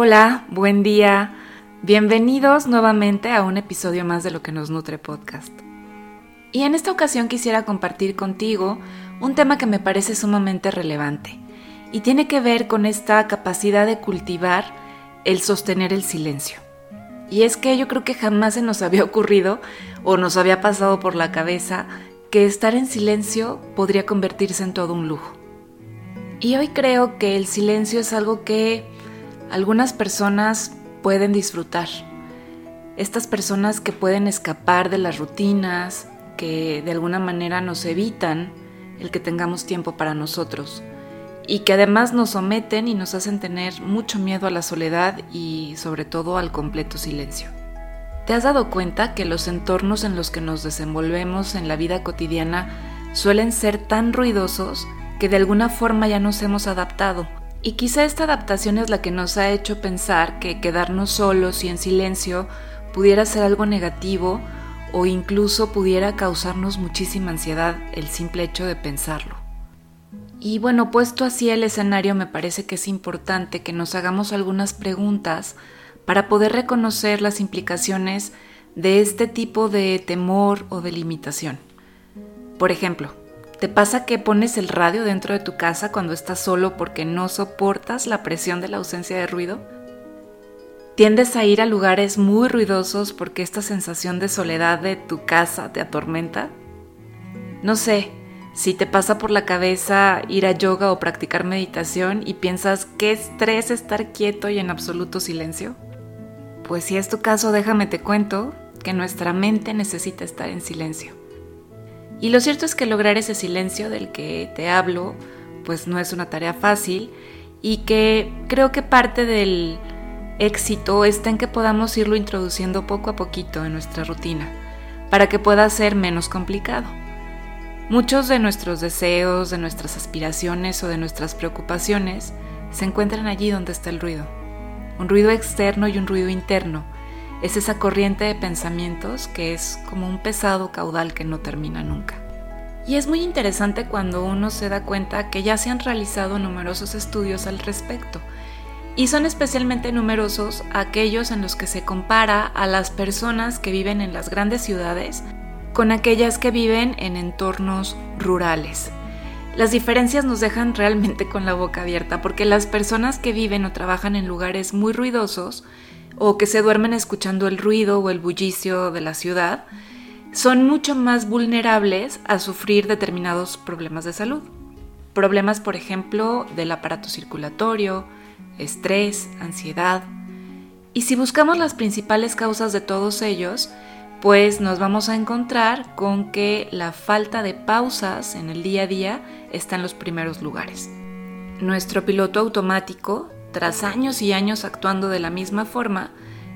Hola, buen día. Bienvenidos nuevamente a un episodio más de Lo que nos nutre podcast. Y en esta ocasión quisiera compartir contigo un tema que me parece sumamente relevante y tiene que ver con esta capacidad de cultivar el sostener el silencio. Y es que yo creo que jamás se nos había ocurrido o nos había pasado por la cabeza que estar en silencio podría convertirse en todo un lujo. Y hoy creo que el silencio es algo que algunas personas pueden disfrutar. Estas personas que pueden escapar de las rutinas, que de alguna manera nos evitan el que tengamos tiempo para nosotros y que además nos someten y nos hacen tener mucho miedo a la soledad y sobre todo al completo silencio. ¿Te has dado cuenta que los entornos en los que nos desenvolvemos en la vida cotidiana suelen ser tan ruidosos que de alguna forma ya nos hemos adaptado y quizá esta adaptación es la que nos ha hecho pensar que quedarnos solos y en silencio pudiera ser algo negativo o incluso pudiera causarnos muchísima ansiedad el simple hecho de pensarlo. Y bueno, puesto así el escenario, me parece que es importante que nos hagamos algunas preguntas para poder reconocer las implicaciones de este tipo de temor o de limitación. Por ejemplo, ¿Te pasa que pones el radio dentro de tu casa cuando estás solo porque no soportas la presión de la ausencia de ruido? ¿Tiendes a ir a lugares muy ruidosos porque esta sensación de soledad de tu casa te atormenta? No sé, si te pasa por la cabeza ir a yoga o practicar meditación y piensas qué estrés estar quieto y en absoluto silencio. Pues si es tu caso, déjame te cuento que nuestra mente necesita estar en silencio. Y lo cierto es que lograr ese silencio del que te hablo, pues no es una tarea fácil y que creo que parte del éxito está en que podamos irlo introduciendo poco a poquito en nuestra rutina, para que pueda ser menos complicado. Muchos de nuestros deseos, de nuestras aspiraciones o de nuestras preocupaciones se encuentran allí donde está el ruido. Un ruido externo y un ruido interno es esa corriente de pensamientos que es como un pesado caudal que no termina nunca. Y es muy interesante cuando uno se da cuenta que ya se han realizado numerosos estudios al respecto, y son especialmente numerosos aquellos en los que se compara a las personas que viven en las grandes ciudades con aquellas que viven en entornos rurales. Las diferencias nos dejan realmente con la boca abierta porque las personas que viven o trabajan en lugares muy ruidosos o que se duermen escuchando el ruido o el bullicio de la ciudad, son mucho más vulnerables a sufrir determinados problemas de salud. Problemas, por ejemplo, del aparato circulatorio, estrés, ansiedad. Y si buscamos las principales causas de todos ellos, pues nos vamos a encontrar con que la falta de pausas en el día a día está en los primeros lugares. Nuestro piloto automático tras años y años actuando de la misma forma,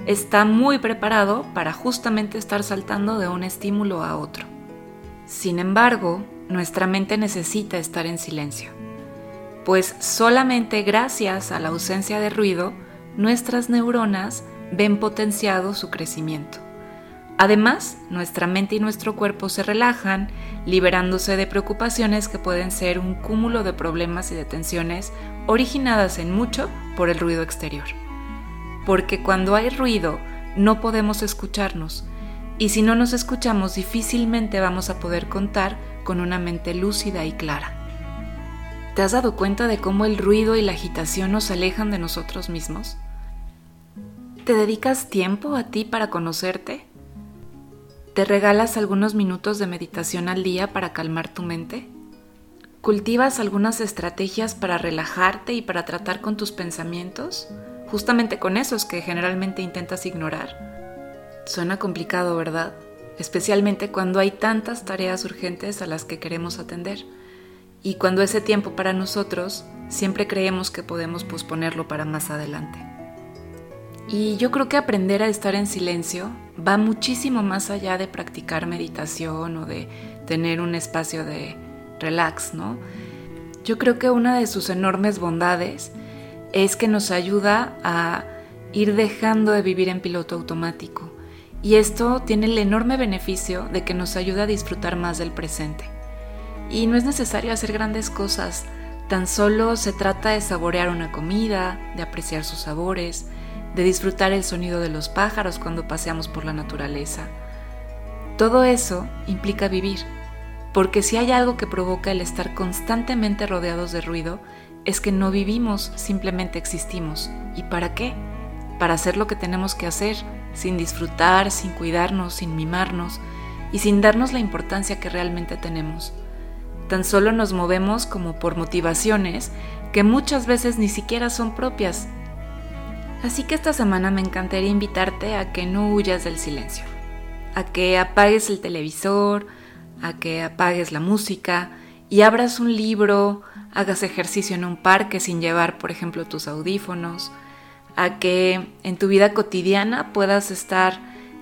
está muy preparado para justamente estar saltando de un estímulo a otro. Sin embargo, nuestra mente necesita estar en silencio, pues solamente gracias a la ausencia de ruido, nuestras neuronas ven potenciado su crecimiento. Además, nuestra mente y nuestro cuerpo se relajan, liberándose de preocupaciones que pueden ser un cúmulo de problemas y de tensiones originadas en mucho por el ruido exterior. Porque cuando hay ruido no podemos escucharnos y si no nos escuchamos difícilmente vamos a poder contar con una mente lúcida y clara. ¿Te has dado cuenta de cómo el ruido y la agitación nos alejan de nosotros mismos? ¿Te dedicas tiempo a ti para conocerte? ¿Te regalas algunos minutos de meditación al día para calmar tu mente? ¿Cultivas algunas estrategias para relajarte y para tratar con tus pensamientos? Justamente con esos que generalmente intentas ignorar. Suena complicado, ¿verdad? Especialmente cuando hay tantas tareas urgentes a las que queremos atender. Y cuando ese tiempo para nosotros siempre creemos que podemos posponerlo para más adelante. Y yo creo que aprender a estar en silencio va muchísimo más allá de practicar meditación o de tener un espacio de relax, ¿no? Yo creo que una de sus enormes bondades es que nos ayuda a ir dejando de vivir en piloto automático. Y esto tiene el enorme beneficio de que nos ayuda a disfrutar más del presente. Y no es necesario hacer grandes cosas, Tan solo se trata de saborear una comida, de apreciar sus sabores, de disfrutar el sonido de los pájaros cuando paseamos por la naturaleza. Todo eso implica vivir, porque si hay algo que provoca el estar constantemente rodeados de ruido, es que no vivimos, simplemente existimos. ¿Y para qué? Para hacer lo que tenemos que hacer, sin disfrutar, sin cuidarnos, sin mimarnos y sin darnos la importancia que realmente tenemos. Tan solo nos movemos como por motivaciones que muchas veces ni siquiera son propias. Así que esta semana me encantaría invitarte a que no huyas del silencio, a que apagues el televisor, a que apagues la música y abras un libro, hagas ejercicio en un parque sin llevar, por ejemplo, tus audífonos, a que en tu vida cotidiana puedas estar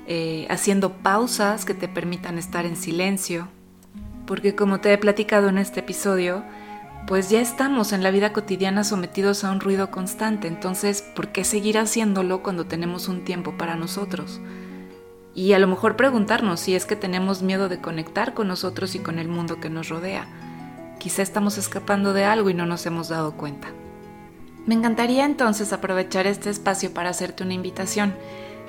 eh, haciendo pausas que te permitan estar en silencio. Porque como te he platicado en este episodio, pues ya estamos en la vida cotidiana sometidos a un ruido constante, entonces, ¿por qué seguir haciéndolo cuando tenemos un tiempo para nosotros? Y a lo mejor preguntarnos si es que tenemos miedo de conectar con nosotros y con el mundo que nos rodea. Quizá estamos escapando de algo y no nos hemos dado cuenta. Me encantaría entonces aprovechar este espacio para hacerte una invitación.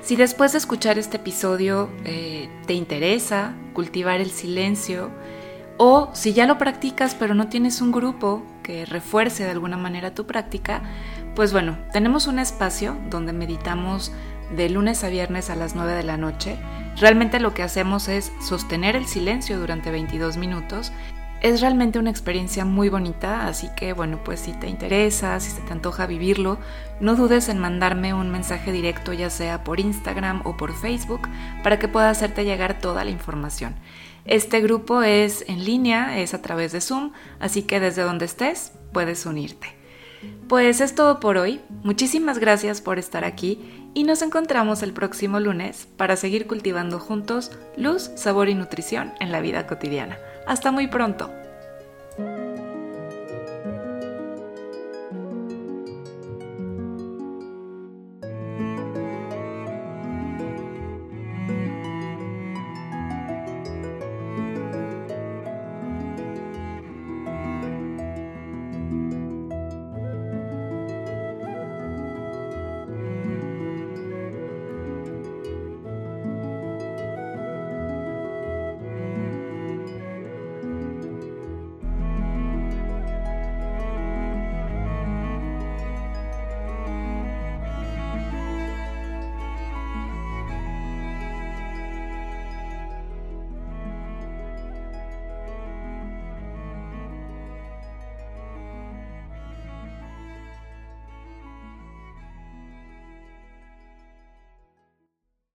Si después de escuchar este episodio eh, te interesa cultivar el silencio, o si ya lo practicas pero no tienes un grupo que refuerce de alguna manera tu práctica, pues bueno, tenemos un espacio donde meditamos de lunes a viernes a las 9 de la noche. Realmente lo que hacemos es sostener el silencio durante 22 minutos es realmente una experiencia muy bonita, así que bueno, pues si te interesa, si se te antoja vivirlo, no dudes en mandarme un mensaje directo ya sea por Instagram o por Facebook para que pueda hacerte llegar toda la información. Este grupo es en línea, es a través de Zoom, así que desde donde estés puedes unirte. Pues es todo por hoy, muchísimas gracias por estar aquí y nos encontramos el próximo lunes para seguir cultivando juntos luz, sabor y nutrición en la vida cotidiana. Hasta muy pronto.